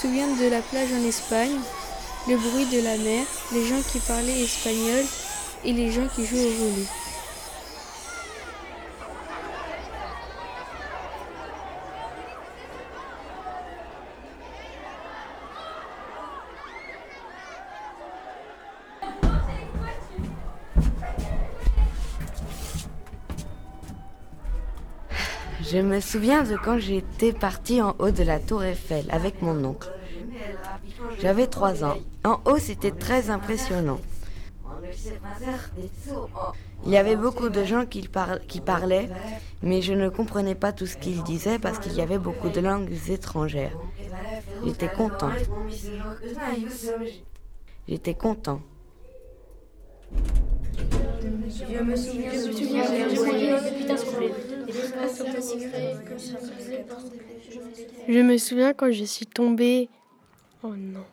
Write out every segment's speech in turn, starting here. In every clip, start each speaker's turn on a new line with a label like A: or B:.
A: souviens de la plage en Espagne, le bruit de la mer, les gens qui parlaient espagnol et les gens qui jouaient au volley.
B: Je me souviens de quand j'étais partie en haut de la tour Eiffel avec mon oncle. J'avais trois ans. En haut, c'était très impressionnant. Il y avait beaucoup de gens qui, parlaient, mais je ne comprenais pas tout ce qu'ils disaient parce qu'il y avait beaucoup de langues étrangères. J'étais content. J'étais content. Je me souviens,
A: je quand je suis tombée. Oh non.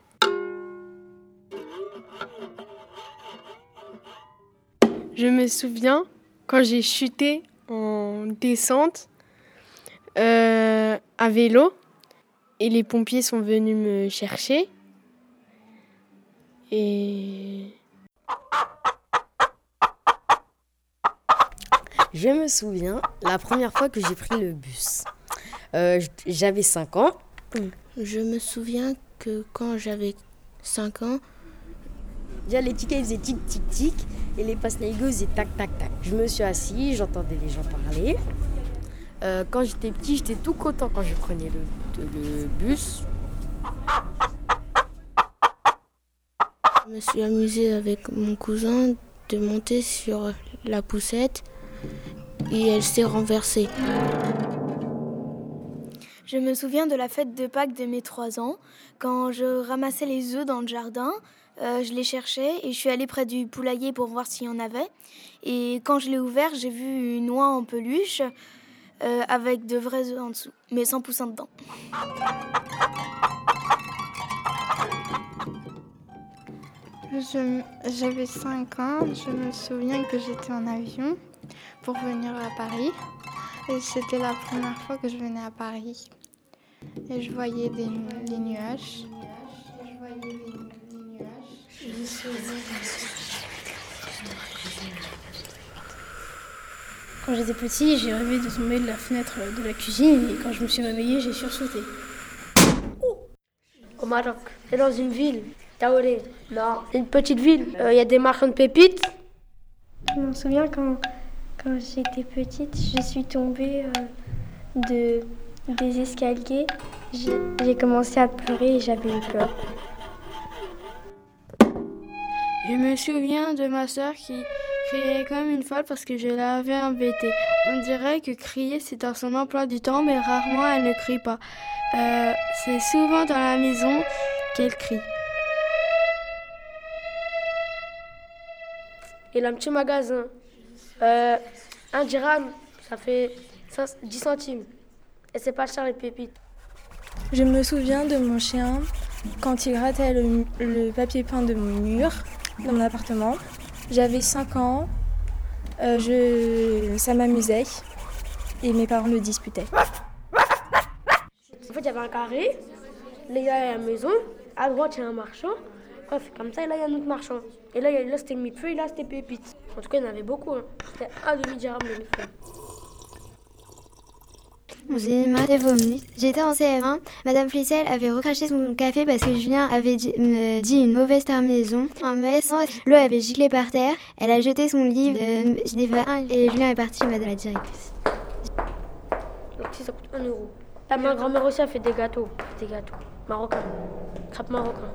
A: Je me souviens quand j'ai chuté en descente euh, à vélo et les pompiers sont venus me chercher. Et
C: Je me souviens la première fois que j'ai pris le bus. Euh, j'avais 5 ans.
D: Je me souviens que quand j'avais 5 ans,
C: Déjà, les tickets faisaient tic tic tic et les passes faisaient tac tac tac. Je me suis assis, j'entendais les gens parler. Euh, quand j'étais petit, j'étais tout content quand je prenais le, le bus.
D: Je me suis amusée avec mon cousin de monter sur la poussette et elle s'est renversée.
E: Je me souviens de la fête de Pâques de mes trois ans, quand je ramassais les œufs dans le jardin. Euh, je les cherchais et je suis allée près du poulailler pour voir s'il y en avait. Et quand je l'ai ouvert, j'ai vu une oie en peluche euh, avec de vrais œufs en dessous, mais sans poussin dedans.
F: J'avais 5 ans, je me souviens que j'étais en avion pour venir à Paris. Et c'était la première fois que je venais à Paris. Et je voyais des, nuages. Je voyais des, nuages.
G: Quand j'étais petit, j'ai rêvé de tomber de la fenêtre de la cuisine et quand je me suis réveillée, j'ai sursauté.
H: Au Maroc, c'est dans une ville, Taoré. Non, une petite ville. Euh, il y a des marchands de pépites.
I: Je me souviens quand quand j'étais petite, je suis tombée euh, de, des escaliers. J'ai commencé à pleurer et j'avais eu peur.
A: Je me souviens de ma soeur qui criait comme une folle parce que je l'avais embêtée. On dirait que crier c'est dans son emploi du temps, mais rarement elle ne crie pas. Euh, c'est souvent dans la maison qu'elle crie.
H: Il a un petit magasin. Euh, un dirham, ça fait 10 centimes. Et c'est pas cher les pépites.
A: Je me souviens de mon chien quand il grattait le, papier peint de mon mur dans mon appartement. J'avais 5 ans, euh, je, ça m'amusait et mes parents le disputaient.
H: En fait, il y avait un carré, là il y a la maison, à droite il y a un marchand, c'est comme ça, et là il y a un autre marchand. Et là, là c'était mi-feu et là c'était pépite. En tout cas, il y en avait beaucoup. Hein. C'était un demi-dirham le mi-feu.
J: J'étais en CM1. Madame Flissel avait recraché son café parce que Julien avait dit, une mauvaise terminaison. En me l'eau avait giclé par terre. Elle a jeté son livre euh, et Julien est parti, madame la directrice.
H: Donc ça coûte 1 euro. ma grand-mère aussi a fait des gâteaux. Des gâteaux marocains. Crêpes marocains.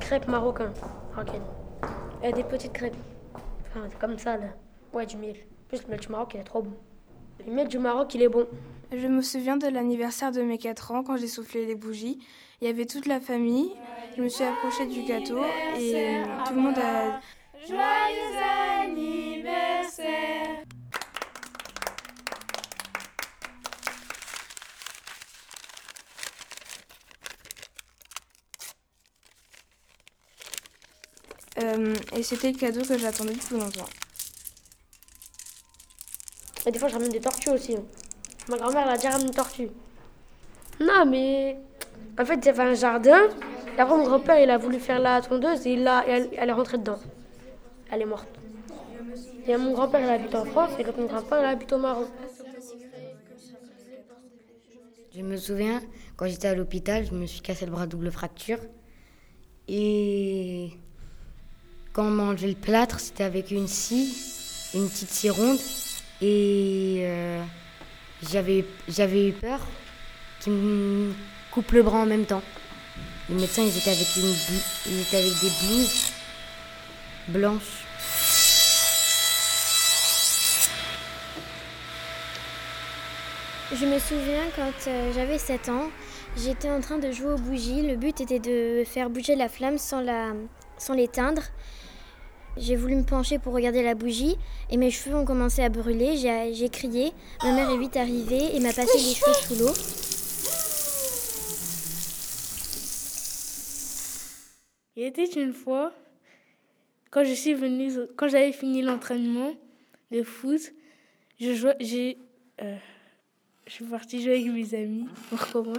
H: Crêpes marocains. Et des petites crêpes. C'est comme ça, là. Ouais, du miel. Plus le miel du Maroc, il est trop bon. Le miel du Maroc, il est bon.
A: Je me souviens de l'anniversaire de mes 4 ans quand j'ai soufflé les bougies. Il y avait toute la famille. Je me suis approchée du gâteau et tout le monde a. Euh, et c'était le cadeau que j'attendais depuis longtemps.
H: Et des fois, je ramène des tortues aussi. Ma grand-mère, elle a déjà ramené une tortue. Non, mais En fait, il y avait un jardin. Et après, mon grand-père, il a voulu faire la tondeuse et, il a, et elle, elle est rentrée dedans. Elle est morte. Et mon grand-père, il habite en France et mon grand-père, il habite au Maroc.
K: Je me souviens, quand j'étais à l'hôpital, je me suis cassé le bras double fracture. Et quand on m'a enlevé le plâtre, c'était avec une scie, une petite scie ronde. Et euh, j'avais, eu peur qu'ils me coupent le bras en même temps. Les médecins, ils étaient avec, une, ils étaient avec des blouses blanches.
F: Je me souviens quand euh, j'avais 7 ans, j'étais en train de jouer aux bougies. Le but était de faire bouger la flamme sans la- sans l'éteindre. J'ai voulu me pencher pour regarder la bougie et mes cheveux ont commencé à brûler. J'ai crié. Ma mère est vite arrivée et m'a passé les cheveux sous l'eau.
A: Il était une fois, quand je suis venue, quand j'avais fini l'entraînement de foot, je j'ai, euh, je suis partie jouer avec mes amis. On recommence.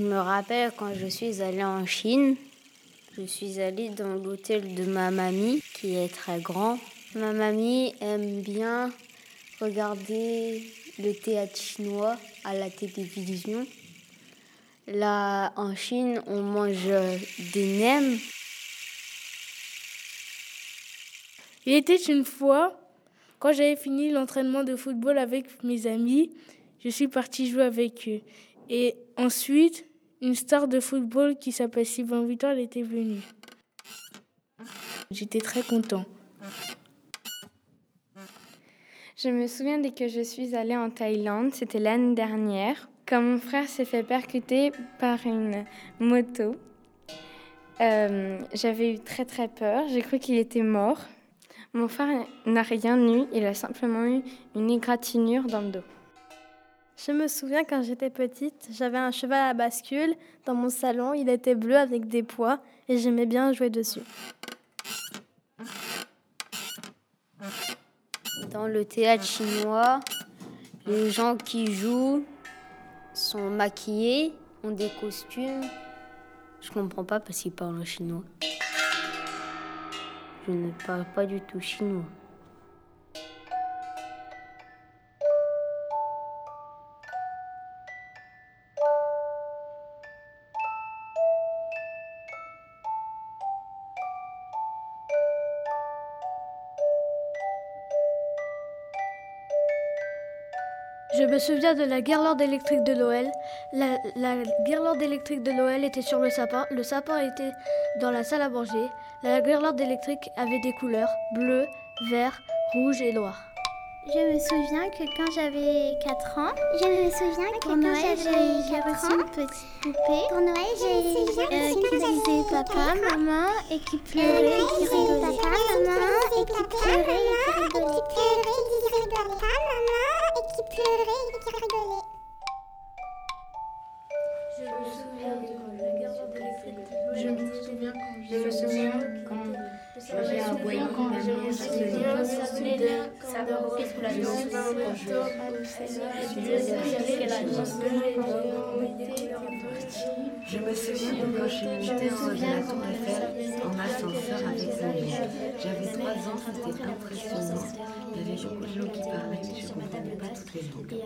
L: Je me rappelle quand je suis allée en Chine, je suis allée dans l'hôtel de ma mamie qui est très grand. Ma mamie aime bien regarder le théâtre chinois à la télévision. Là, en Chine, on mange des nems.
A: Il était une fois, quand j'avais fini l'entraînement de football avec mes amis, je suis partie jouer avec eux. Et ensuite, une star de football qui s'appelle Sylvain Vuitton, elle était venue. J'étais très content.
M: Je me souviens dès que je suis allée en Thaïlande, c'était l'année dernière, quand mon frère s'est fait percuter par une moto. Euh, J'avais eu très très peur, j'ai cru qu'il était mort. Mon frère n'a rien eu, il a simplement eu une égratignure dans le dos.
N: Je me souviens quand j'étais petite, j'avais un cheval à bascule dans mon salon. Il était bleu avec des pois et j'aimais bien jouer dessus.
L: Dans le théâtre chinois, les gens qui jouent sont maquillés, ont des costumes. Je comprends pas parce qu'ils parlent en chinois. Je ne parle pas du tout chinois.
O: Je me souviens de la guirlande électrique de Noël. La, la guirlande électrique de Noël était sur le sapin. Le sapin était dans la salle à manger. La guirlande électrique avait des couleurs bleu, vert, rouge et noir.
P: Je me souviens que quand j'avais 4 ans, je me souviens que pour Noël, j'ai reçu une petite poupée. Pour Noël, j'ai euh, qui disait papa, maman et qui pleurait et qui rigolait. Papa, maman et qui pleurait et qui rigolait. Pleurait et qui rigolait.
A: Je me souviens de la guirlande électrique. Je me souviens quand je me souviens quand j'ai un voyant quand je me souviens la
K: Je me souviens de quand je suis montée en haut de la tour Eiffel en ascenseur avec mon mère. J'avais 3 ans, c'était impressionnant. Il y avait beaucoup de gens qui parlaient, mais je ne comprenais pas toutes les langues.